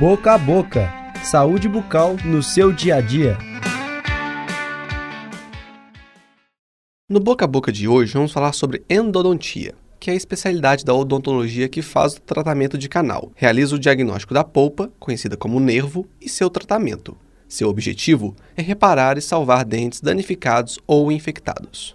Boca a Boca Saúde bucal no seu dia a dia. No Boca a Boca de hoje, vamos falar sobre endodontia, que é a especialidade da odontologia que faz o tratamento de canal, realiza o diagnóstico da polpa, conhecida como nervo, e seu tratamento. Seu objetivo é reparar e salvar dentes danificados ou infectados.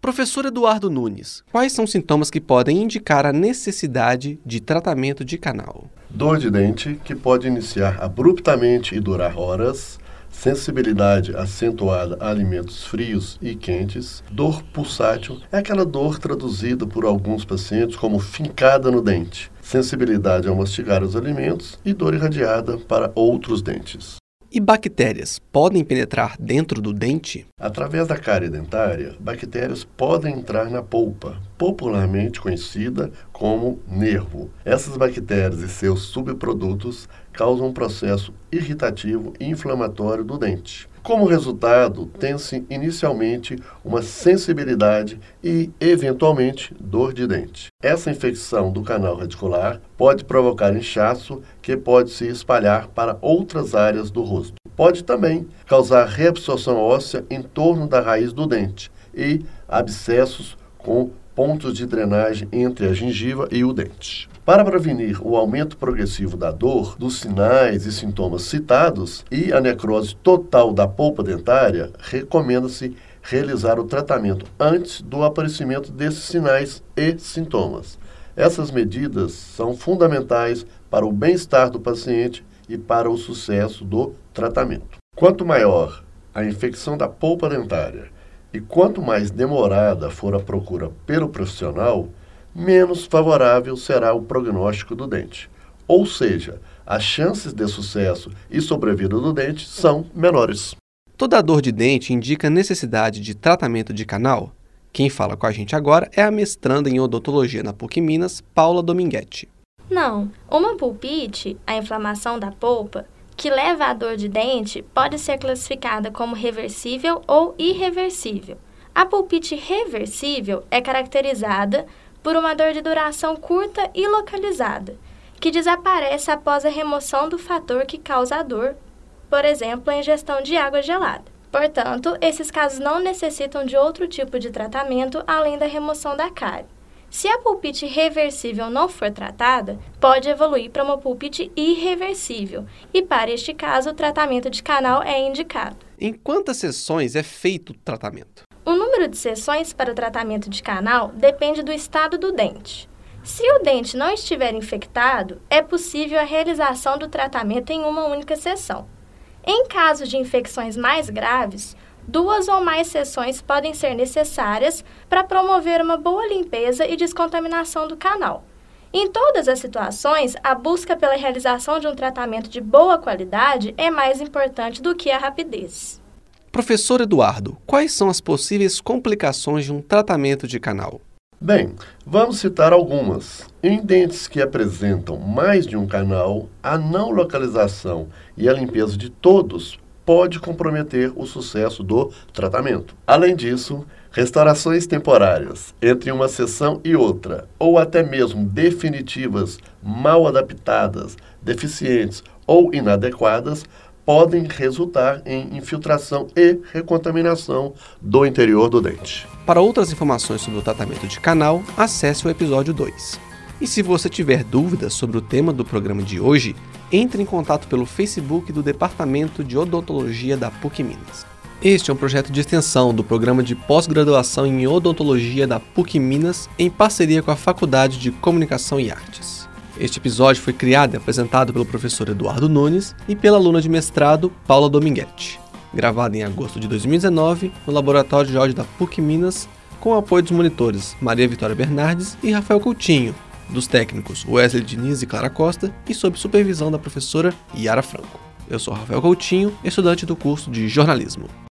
Professor Eduardo Nunes, quais são sintomas que podem indicar a necessidade de tratamento de canal? Dor de dente, que pode iniciar abruptamente e durar horas, sensibilidade acentuada a alimentos frios e quentes, dor pulsátil é aquela dor traduzida por alguns pacientes como fincada no dente, sensibilidade ao mastigar os alimentos e dor irradiada para outros dentes. E bactérias podem penetrar dentro do dente? Através da cárie dentária, bactérias podem entrar na polpa, popularmente conhecida como nervo. Essas bactérias e seus subprodutos causam um processo irritativo e inflamatório do dente. Como resultado, tem-se inicialmente uma sensibilidade e, eventualmente, dor de dente. Essa infecção do canal radicular pode provocar inchaço que pode se espalhar para outras áreas do rosto. Pode também causar reabsorção óssea em torno da raiz do dente e abscessos com pontos de drenagem entre a gengiva e o dente. Para prevenir o aumento progressivo da dor, dos sinais e sintomas citados e a necrose total da polpa dentária, recomenda-se realizar o tratamento antes do aparecimento desses sinais e sintomas. Essas medidas são fundamentais para o bem-estar do paciente e para o sucesso do tratamento. Quanto maior a infecção da polpa dentária e quanto mais demorada for a procura pelo profissional, menos favorável será o prognóstico do dente. Ou seja, as chances de sucesso e sobrevida do dente são menores. Toda dor de dente indica necessidade de tratamento de canal? Quem fala com a gente agora é a mestranda em odontologia na PUC Minas, Paula Dominguete. Não, uma pulpite, a inflamação da polpa, que leva à dor de dente pode ser classificada como reversível ou irreversível. A pulpite reversível é caracterizada por uma dor de duração curta e localizada, que desaparece após a remoção do fator que causa a dor, por exemplo, a ingestão de água gelada. Portanto, esses casos não necessitam de outro tipo de tratamento além da remoção da cárie. Se a pulpite reversível não for tratada, pode evoluir para uma pulpite irreversível, e para este caso, o tratamento de canal é indicado. Em quantas sessões é feito o tratamento? O número de sessões para o tratamento de canal depende do estado do dente. Se o dente não estiver infectado, é possível a realização do tratamento em uma única sessão. Em casos de infecções mais graves, duas ou mais sessões podem ser necessárias para promover uma boa limpeza e descontaminação do canal. Em todas as situações, a busca pela realização de um tratamento de boa qualidade é mais importante do que a rapidez. Professor Eduardo, quais são as possíveis complicações de um tratamento de canal? Bem, vamos citar algumas. Em dentes que apresentam mais de um canal, a não localização e a limpeza de todos pode comprometer o sucesso do tratamento. Além disso, restaurações temporárias entre uma sessão e outra, ou até mesmo definitivas, mal adaptadas, deficientes ou inadequadas, podem resultar em infiltração e recontaminação do interior do dente. Para outras informações sobre o tratamento de canal, acesse o episódio 2. E se você tiver dúvidas sobre o tema do programa de hoje, entre em contato pelo Facebook do Departamento de Odontologia da PUC Minas. Este é um projeto de extensão do programa de pós-graduação em odontologia da PUC Minas em parceria com a Faculdade de Comunicação e Artes. Este episódio foi criado e apresentado pelo professor Eduardo Nunes e pela aluna de mestrado Paula Dominguete. Gravado em agosto de 2019 no Laboratório de Áudio da PUC Minas, com o apoio dos monitores Maria Vitória Bernardes e Rafael Coutinho, dos técnicos Wesley Diniz e Clara Costa e sob supervisão da professora Yara Franco. Eu sou Rafael Coutinho, estudante do curso de jornalismo.